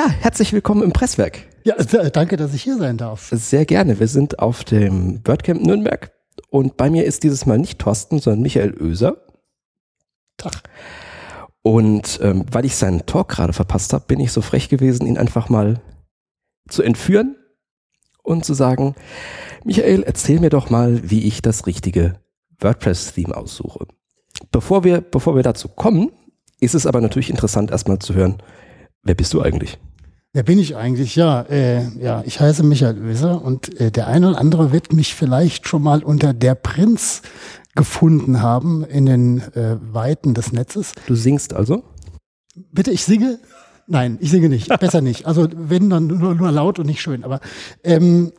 Ja, herzlich willkommen im Presswerk. Ja, äh, danke, dass ich hier sein darf. Sehr gerne. Wir sind auf dem WordCamp Nürnberg und bei mir ist dieses Mal nicht Thorsten, sondern Michael Oeser. Tag. Und ähm, weil ich seinen Talk gerade verpasst habe, bin ich so frech gewesen, ihn einfach mal zu entführen und zu sagen, Michael, erzähl mir doch mal, wie ich das richtige WordPress-Theme aussuche. Bevor wir, bevor wir dazu kommen, ist es aber natürlich interessant, erstmal zu hören, wer bist du eigentlich? Wer bin ich eigentlich? Ja, äh, ja, ich heiße Michael Oeser und äh, der eine oder andere wird mich vielleicht schon mal unter der Prinz gefunden haben in den äh, Weiten des Netzes. Du singst also? Bitte, ich singe? Nein, ich singe nicht. Besser nicht. Also wenn, dann nur, nur laut und nicht schön. Aber ähm,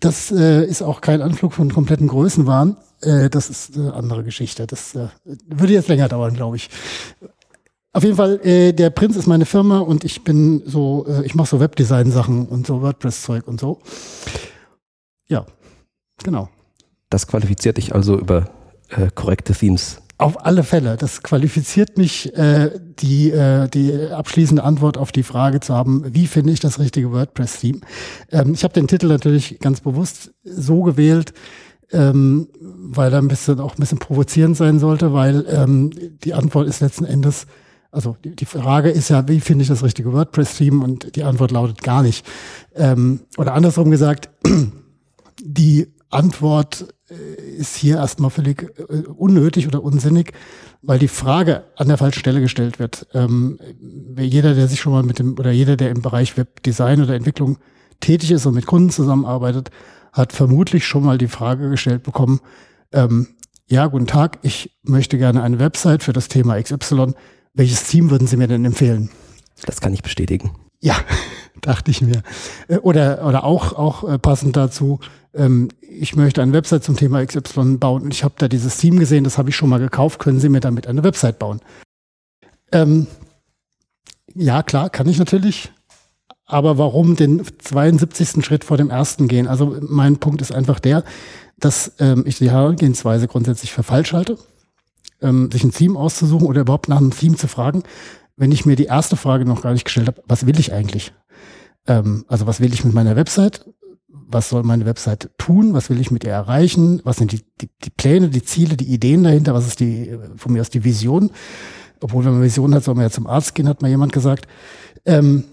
das äh, ist auch kein Anflug von kompletten Größenwahn. Äh, das ist eine andere Geschichte. Das äh, würde jetzt länger dauern, glaube ich. Auf jeden Fall, äh, der Prinz ist meine Firma und ich bin so, äh, ich mache so Webdesign-Sachen und so WordPress-Zeug und so. Ja, genau. Das qualifiziert dich also über äh, korrekte Themes. Auf alle Fälle. Das qualifiziert mich, äh, die, äh, die abschließende Antwort auf die Frage zu haben, wie finde ich das richtige WordPress-Theme. Ähm, ich habe den Titel natürlich ganz bewusst so gewählt, ähm, weil er ein bisschen auch ein bisschen provozierend sein sollte, weil ähm, die Antwort ist letzten Endes also die, die Frage ist ja, wie finde ich das richtige WordPress-Theme? Und die Antwort lautet gar nicht. Ähm, oder andersrum gesagt, die Antwort äh, ist hier erstmal völlig äh, unnötig oder unsinnig, weil die Frage an der falschen Stelle gestellt wird. Ähm, jeder, der sich schon mal mit dem, oder jeder, der im Bereich Webdesign oder Entwicklung tätig ist und mit Kunden zusammenarbeitet, hat vermutlich schon mal die Frage gestellt bekommen, ähm, ja, guten Tag, ich möchte gerne eine Website für das Thema XY welches Team würden Sie mir denn empfehlen? Das kann ich bestätigen. Ja, dachte ich mir. Äh, oder, oder auch, auch äh, passend dazu, ähm, ich möchte eine Website zum Thema XY bauen und ich habe da dieses Team gesehen, das habe ich schon mal gekauft, können Sie mir damit eine Website bauen? Ähm, ja, klar, kann ich natürlich. Aber warum den 72. Schritt vor dem ersten gehen? Also mein Punkt ist einfach der, dass ähm, ich die Herangehensweise grundsätzlich für falsch halte ähm, sich ein Theme auszusuchen oder überhaupt nach einem Theme zu fragen, wenn ich mir die erste Frage noch gar nicht gestellt habe, was will ich eigentlich? Ähm, also was will ich mit meiner Website? Was soll meine Website tun? Was will ich mit ihr erreichen? Was sind die, die, die Pläne, die Ziele, die Ideen dahinter? Was ist die, von mir aus die Vision? Obwohl, wenn man Vision hat, soll man ja zum Arzt gehen, hat mal jemand gesagt. Ähm,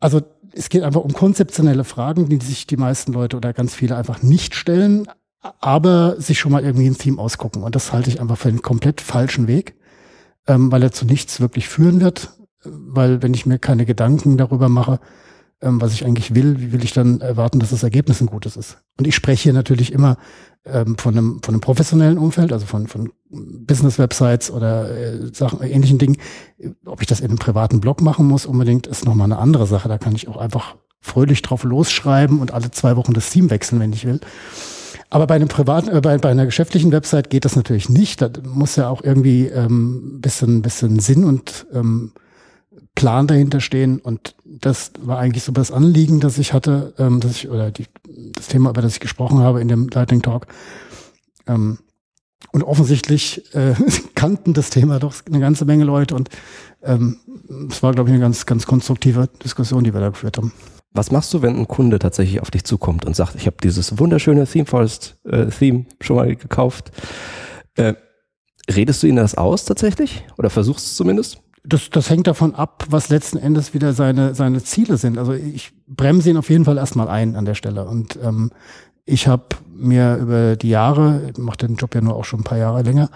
also es geht einfach um konzeptionelle Fragen, die sich die meisten Leute oder ganz viele einfach nicht stellen, aber sich schon mal irgendwie ein Theme ausgucken. Und das halte ich einfach für einen komplett falschen Weg, ähm, weil er zu nichts wirklich führen wird. Weil wenn ich mir keine Gedanken darüber mache, ähm, was ich eigentlich will, wie will ich dann erwarten, dass das Ergebnis ein gutes ist? Und ich spreche hier natürlich immer ähm, von, einem, von einem professionellen Umfeld, also von, von Business-Websites oder äh, Sachen, ähnlichen Dingen. Ob ich das in einem privaten Blog machen muss unbedingt, ist nochmal eine andere Sache. Da kann ich auch einfach fröhlich drauf losschreiben und alle zwei Wochen das Team wechseln, wenn ich will. Aber bei einem privaten, äh, bei, bei einer geschäftlichen Website geht das natürlich nicht. Da muss ja auch irgendwie ähm, bisschen, bisschen Sinn und ähm, Plan dahinter stehen. Und das war eigentlich so das Anliegen, das ich hatte, ähm, dass ich, oder die, das Thema, über das ich gesprochen habe in dem Lightning Talk. Ähm, und offensichtlich äh, kannten das Thema doch eine ganze Menge Leute und ähm, es war, glaube ich, eine ganz, ganz konstruktive Diskussion, die wir da geführt haben. Was machst du, wenn ein Kunde tatsächlich auf dich zukommt und sagt, ich habe dieses wunderschöne ThemeForest-Theme äh, schon mal gekauft? Äh, redest du ihnen das aus tatsächlich? Oder versuchst du es zumindest? Das, das hängt davon ab, was letzten Endes wieder seine, seine Ziele sind. Also ich bremse ihn auf jeden Fall erstmal ein an der Stelle. Und ähm, ich habe mir über die Jahre, ich mache den Job ja nur auch schon ein paar Jahre länger,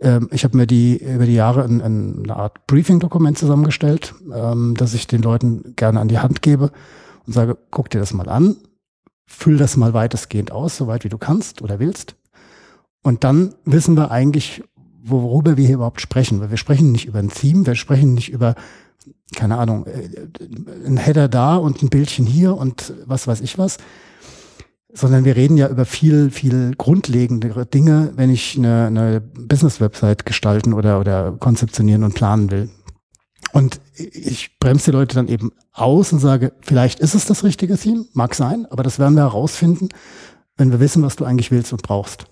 ähm, ich habe mir die über die Jahre ein, ein, eine Art Briefing-Dokument zusammengestellt, ähm, das ich den Leuten gerne an die Hand gebe und sage, guck dir das mal an, füll das mal weitestgehend aus, soweit wie du kannst oder willst. Und dann wissen wir eigentlich, worüber wir hier überhaupt sprechen. Weil wir sprechen nicht über ein Theme, wir sprechen nicht über, keine Ahnung, äh, ein Header da und ein Bildchen hier und was weiß ich was, sondern wir reden ja über viel, viel grundlegendere Dinge, wenn ich eine, eine Business-Website gestalten oder, oder konzeptionieren und planen will. Und ich bremse die Leute dann eben aus und sage, vielleicht ist es das richtige Theme, mag sein, aber das werden wir herausfinden, wenn wir wissen, was du eigentlich willst und brauchst.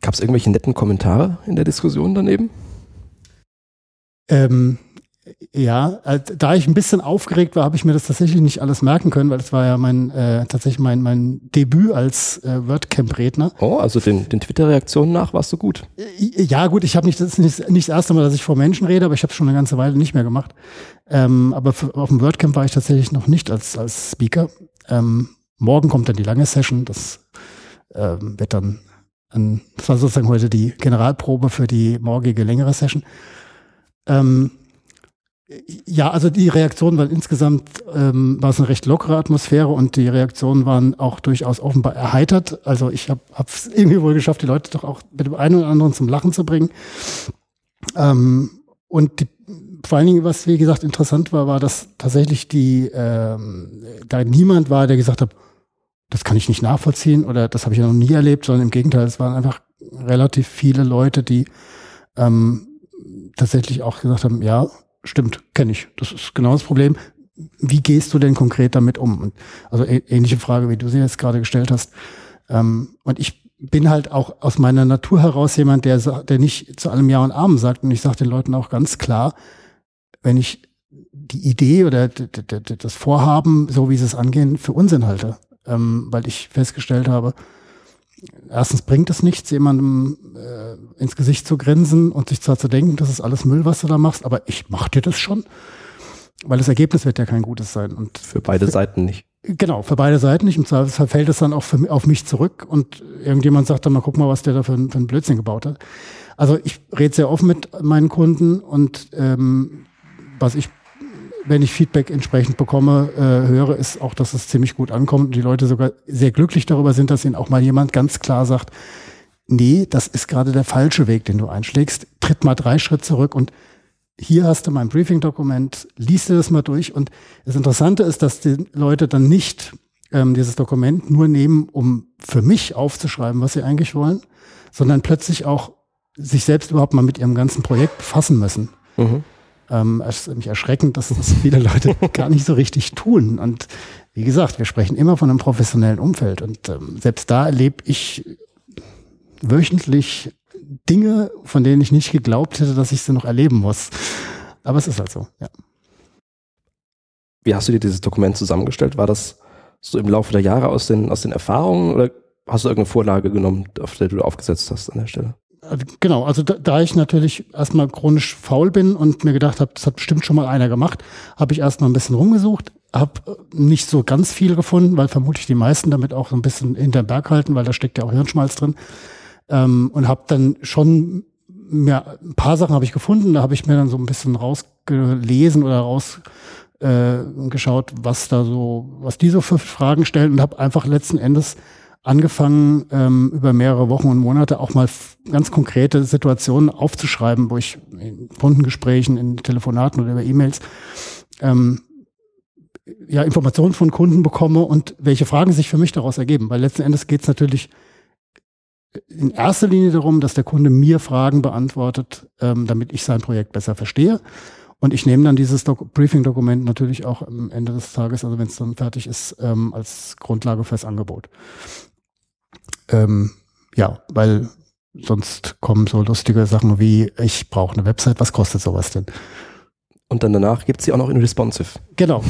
Gab es irgendwelche netten Kommentare in der Diskussion daneben? Ähm, Ja, äh, da ich ein bisschen aufgeregt war, habe ich mir das tatsächlich nicht alles merken können, weil es war ja mein äh, tatsächlich mein mein Debüt als äh, WordCamp-Redner. Oh, also den, den Twitter-Reaktionen nach warst du gut. Äh, ja, gut, ich habe nicht das ist nicht, nicht das erste Mal, dass ich vor Menschen rede, aber ich habe es schon eine ganze Weile nicht mehr gemacht. Ähm, aber für, auf dem WordCamp war ich tatsächlich noch nicht als als Speaker. Ähm, morgen kommt dann die lange Session, das ähm, wird dann ein, das war sozusagen heute die Generalprobe für die morgige längere Session. Ähm, ja, also die Reaktionen waren insgesamt, ähm, war es eine recht lockere Atmosphäre und die Reaktionen waren auch durchaus offenbar erheitert. Also ich habe es irgendwie wohl geschafft, die Leute doch auch mit dem einen oder anderen zum Lachen zu bringen. Ähm, und die, vor allen Dingen, was wie gesagt interessant war, war, dass tatsächlich die ähm, da niemand war, der gesagt hat, das kann ich nicht nachvollziehen oder das habe ich noch nie erlebt, sondern im Gegenteil, es waren einfach relativ viele Leute, die ähm, tatsächlich auch gesagt haben, ja, stimmt, kenne ich. Das ist genau das Problem. Wie gehst du denn konkret damit um? Also ähnliche Frage, wie du sie jetzt gerade gestellt hast. Ähm, und ich bin halt auch aus meiner Natur heraus jemand, der, der nicht zu allem Ja und Amen sagt. Und ich sage den Leuten auch ganz klar, wenn ich die Idee oder das Vorhaben, so wie sie es angehen, für Unsinn halte. Ähm, weil ich festgestellt habe, erstens bringt es nichts, jemandem äh, ins Gesicht zu grinsen und sich zwar zu denken, das ist alles Müll, was du da machst, aber ich mach dir das schon. Weil das Ergebnis wird ja kein gutes sein. Und für beide für, Seiten nicht. Genau, für beide Seiten nicht. Im Zweifelsfall fällt es dann auch für, auf mich zurück und irgendjemand sagt dann mal, guck mal, was der da für, für einen Blödsinn gebaut hat. Also ich rede sehr offen mit meinen Kunden und ähm, was ich wenn ich Feedback entsprechend bekomme, äh, höre, ist auch, dass es ziemlich gut ankommt und die Leute sogar sehr glücklich darüber sind, dass ihnen auch mal jemand ganz klar sagt, nee, das ist gerade der falsche Weg, den du einschlägst. Tritt mal drei Schritt zurück und hier hast du mein Briefing-Dokument, liest dir das mal durch. Und das Interessante ist, dass die Leute dann nicht ähm, dieses Dokument nur nehmen, um für mich aufzuschreiben, was sie eigentlich wollen, sondern plötzlich auch sich selbst überhaupt mal mit ihrem ganzen Projekt befassen müssen. Mhm. Ähm, es ist mich erschreckend, dass das viele Leute gar nicht so richtig tun. Und wie gesagt, wir sprechen immer von einem professionellen Umfeld. Und ähm, selbst da erlebe ich wöchentlich Dinge, von denen ich nicht geglaubt hätte, dass ich sie noch erleben muss. Aber es ist halt so, ja. Wie hast du dir dieses Dokument zusammengestellt? War das so im Laufe der Jahre aus den, aus den Erfahrungen oder hast du irgendeine Vorlage genommen, auf der du aufgesetzt hast an der Stelle? Genau, also da, da ich natürlich erstmal chronisch faul bin und mir gedacht habe, das hat bestimmt schon mal einer gemacht, habe ich erstmal ein bisschen rumgesucht, habe nicht so ganz viel gefunden, weil vermutlich die meisten damit auch so ein bisschen hinterm Berg halten, weil da steckt ja auch Hirnschmalz drin. Ähm, und habe dann schon mir ein paar Sachen habe ich gefunden, da habe ich mir dann so ein bisschen rausgelesen oder rausgeschaut, äh, was da so, was die so für Fragen stellen und habe einfach letzten Endes angefangen, ähm, über mehrere Wochen und Monate auch mal ganz konkrete Situationen aufzuschreiben, wo ich in Kundengesprächen, in Telefonaten oder über E-Mails ähm, ja, Informationen von Kunden bekomme und welche Fragen sich für mich daraus ergeben. Weil letzten Endes geht es natürlich in erster Linie darum, dass der Kunde mir Fragen beantwortet, ähm, damit ich sein Projekt besser verstehe. Und ich nehme dann dieses Briefing-Dokument natürlich auch am Ende des Tages, also wenn es dann fertig ist, ähm, als Grundlage fürs Angebot. Ähm, ja, weil sonst kommen so lustige Sachen wie, ich brauche eine Website, was kostet sowas denn? Und dann danach gibt es sie auch noch in responsive. Genau.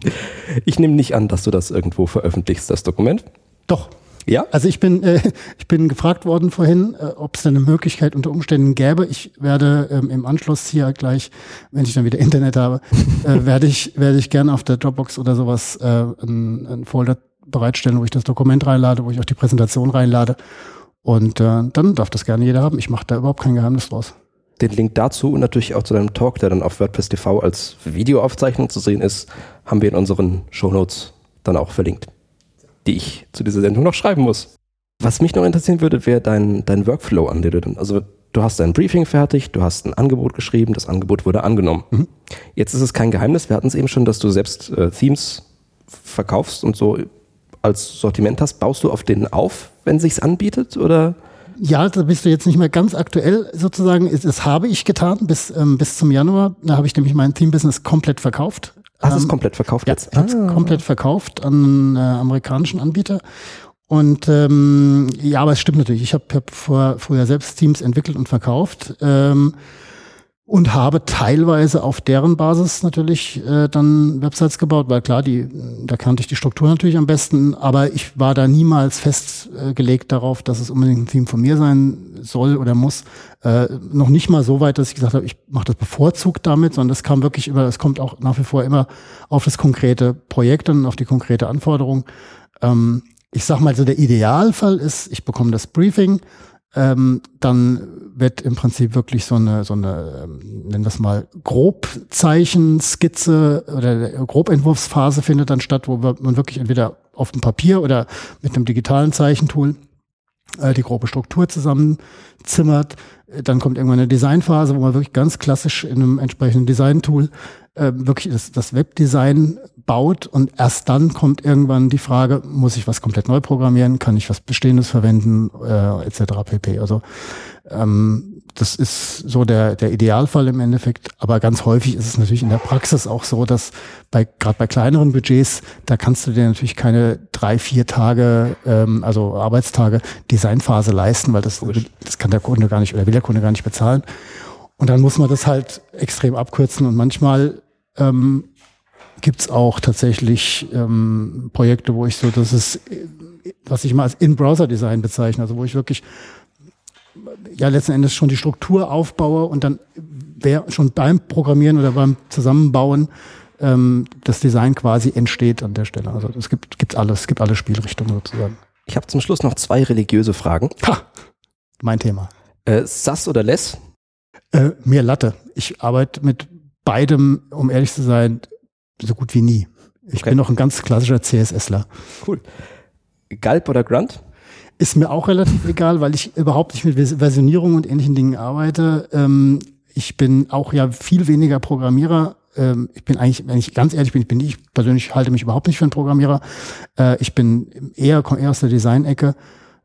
ich nehme nicht an, dass du das irgendwo veröffentlichst, das Dokument. Doch. Ja? Also ich bin, äh, ich bin gefragt worden vorhin, äh, ob es eine Möglichkeit unter Umständen gäbe. Ich werde ähm, im Anschluss hier gleich, wenn ich dann wieder Internet habe, äh, werde ich, werde ich gerne auf der Dropbox oder sowas äh, ein, ein Folder bereitstellen, wo ich das Dokument reinlade, wo ich auch die Präsentation reinlade. Und äh, dann darf das gerne jeder haben. Ich mache da überhaupt kein Geheimnis draus. Den Link dazu und natürlich auch zu deinem Talk, der dann auf WordPress TV als Videoaufzeichnung zu sehen ist, haben wir in unseren Shownotes dann auch verlinkt, die ich zu dieser Sendung noch schreiben muss. Was mich noch interessieren würde, wäre dein, dein Workflow, an du dann, also du hast dein Briefing fertig, du hast ein Angebot geschrieben, das Angebot wurde angenommen. Mhm. Jetzt ist es kein Geheimnis, wir hatten es eben schon, dass du selbst äh, Themes verkaufst und so als Sortiment hast, baust du auf denen auf, wenn sich's anbietet oder? Ja, da bist du jetzt nicht mehr ganz aktuell sozusagen. Das habe ich getan bis, ähm, bis zum Januar. Da habe ich nämlich mein Team-Business komplett verkauft. Hast du es ähm, komplett verkauft ja, jetzt? Ich habe ah. komplett verkauft an einen äh, amerikanischen Anbieter. Und ähm, ja, aber es stimmt natürlich. Ich habe hab vor, früher selbst Teams entwickelt und verkauft. Ähm, und habe teilweise auf deren Basis natürlich äh, dann Websites gebaut, weil klar, die, da kannte ich die Struktur natürlich am besten, aber ich war da niemals festgelegt darauf, dass es unbedingt ein Theme von mir sein soll oder muss. Äh, noch nicht mal so weit, dass ich gesagt habe, ich mache das bevorzugt damit, sondern das kam wirklich über, es kommt auch nach wie vor immer auf das konkrete Projekt und auf die konkrete Anforderung. Ähm, ich sag mal so, der Idealfall ist, ich bekomme das Briefing, ähm, dann wird im Prinzip wirklich so eine, so eine, ähm, nennen wir es mal, Grobzeichen-Skizze oder Grobentwurfsphase findet dann statt, wo man wirklich entweder auf dem Papier oder mit einem digitalen Zeichentool äh, die grobe Struktur zusammenzimmert. Dann kommt irgendwann eine Designphase, wo man wirklich ganz klassisch in einem entsprechenden Designtool äh, wirklich das, das Webdesign baut und erst dann kommt irgendwann die Frage, muss ich was komplett neu programmieren, kann ich was Bestehendes verwenden, äh, etc. pp. Also ähm, das ist so der, der Idealfall im Endeffekt, aber ganz häufig ist es natürlich in der Praxis auch so, dass bei gerade bei kleineren Budgets, da kannst du dir natürlich keine drei, vier Tage, ähm, also Arbeitstage Designphase leisten, weil das, das kann der Kunde gar nicht oder will der Kunde gar nicht bezahlen. Und dann muss man das halt extrem abkürzen. Und manchmal ähm, gibt auch tatsächlich ähm, Projekte, wo ich so, das ist, was ich mal als In-Browser-Design bezeichne, also wo ich wirklich ja letzten Endes schon die Struktur aufbaue und dann wer schon beim Programmieren oder beim Zusammenbauen ähm, das Design quasi entsteht an der Stelle. Also es gibt, gibt alles, es gibt alle Spielrichtungen sozusagen. Ich habe zum Schluss noch zwei religiöse Fragen. Ha! Mein Thema. Äh, Sass oder Less? Äh, mir Latte. Ich arbeite mit beidem, um ehrlich zu sein, so gut wie nie. Ich okay. bin noch ein ganz klassischer CSSler. Cool. Galb oder Grunt? Ist mir auch relativ egal, weil ich überhaupt nicht mit Versionierung und ähnlichen Dingen arbeite. Ähm, ich bin auch ja viel weniger Programmierer. Ähm, ich bin eigentlich, wenn ich ganz ehrlich bin, ich bin ich persönlich halte mich überhaupt nicht für einen Programmierer. Äh, ich bin eher, komme eher aus der Design-Ecke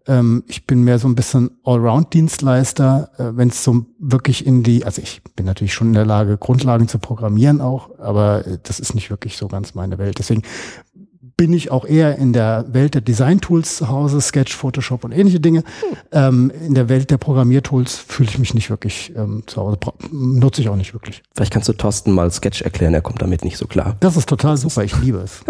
ähm, ich bin mehr so ein bisschen Allround-Dienstleister, äh, wenn es so wirklich in die, also ich bin natürlich schon in der Lage, Grundlagen zu programmieren auch, aber äh, das ist nicht wirklich so ganz meine Welt. Deswegen bin ich auch eher in der Welt der Design-Tools zu Hause, Sketch, Photoshop und ähnliche Dinge. Hm. Ähm, in der Welt der Programmiertools fühle ich mich nicht wirklich ähm, zu Hause. Nutze ich auch nicht wirklich. Vielleicht kannst du Thorsten mal Sketch erklären, er kommt damit nicht so klar. Das ist total super, ich liebe es.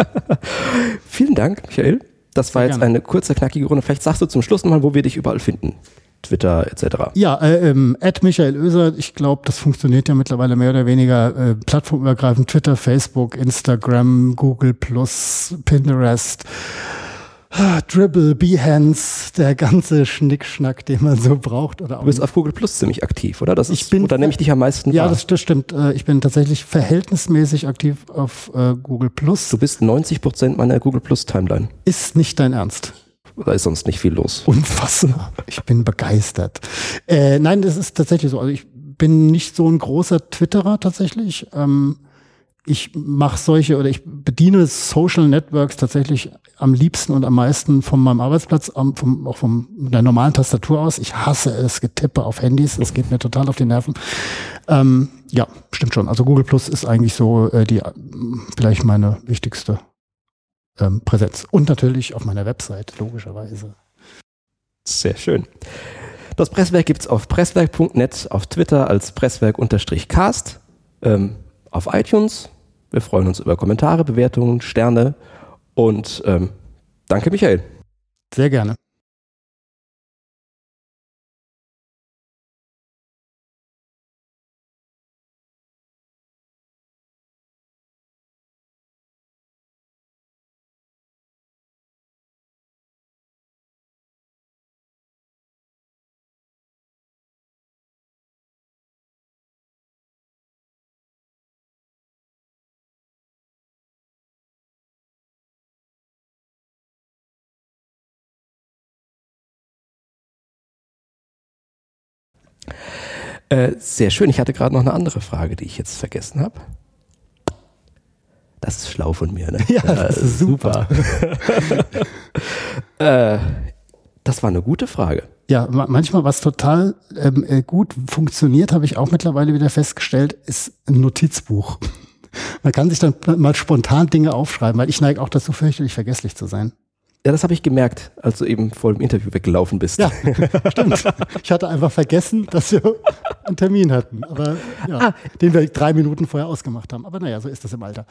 Vielen Dank, Michael. Das war jetzt eine kurze, knackige Runde. Vielleicht sagst du zum Schluss mal, wo wir dich überall finden. Twitter etc. Ja, äh, ähm, Michael Oeser, ich glaube, das funktioniert ja mittlerweile mehr oder weniger äh, plattformübergreifend. Twitter, Facebook, Instagram, Google Plus, Pinterest. Dribble, Behance, der ganze Schnickschnack, den man so braucht. Oder auch du bist auf Google Plus ziemlich aktiv, oder? Das ist, ich bin, da nehme ich dich am meisten Ja, das, das, stimmt. Äh, ich bin tatsächlich verhältnismäßig aktiv auf äh, Google Plus. Du bist 90 Prozent meiner Google Plus Timeline. Ist nicht dein Ernst? Da ist sonst nicht viel los. Unfassbar. Ich bin begeistert. Äh, nein, das ist tatsächlich so. Also ich bin nicht so ein großer Twitterer tatsächlich. Ähm, ich mache solche oder ich bediene Social Networks tatsächlich am liebsten und am meisten von meinem Arbeitsplatz, vom, auch von der normalen Tastatur aus. Ich hasse es, Getippe auf Handys. Es geht mir total auf die Nerven. Ähm, ja, stimmt schon. Also Google Plus ist eigentlich so äh, die vielleicht meine wichtigste ähm, Präsenz. Und natürlich auf meiner Website, logischerweise. Sehr schön. Das Presswerk gibt's auf presswerk.net, auf Twitter als Presswerk-Cast, ähm, auf iTunes, wir freuen uns über Kommentare, Bewertungen, Sterne und ähm, danke, Michael. Sehr gerne. Äh, sehr schön. Ich hatte gerade noch eine andere Frage, die ich jetzt vergessen habe. Das ist schlau von mir, ne? Ja, das ist super. äh, das war eine gute Frage. Ja, manchmal was total ähm, äh, gut funktioniert, habe ich auch mittlerweile wieder festgestellt, ist ein Notizbuch. Man kann sich dann mal spontan Dinge aufschreiben, weil ich neige auch dazu, fürchterlich vergesslich zu sein. Ja, das habe ich gemerkt, als du eben vor dem Interview weggelaufen bist. Ja, stimmt. Ich hatte einfach vergessen, dass wir einen Termin hatten, aber ja, ah. den wir drei Minuten vorher ausgemacht haben. Aber naja, so ist das im Alter.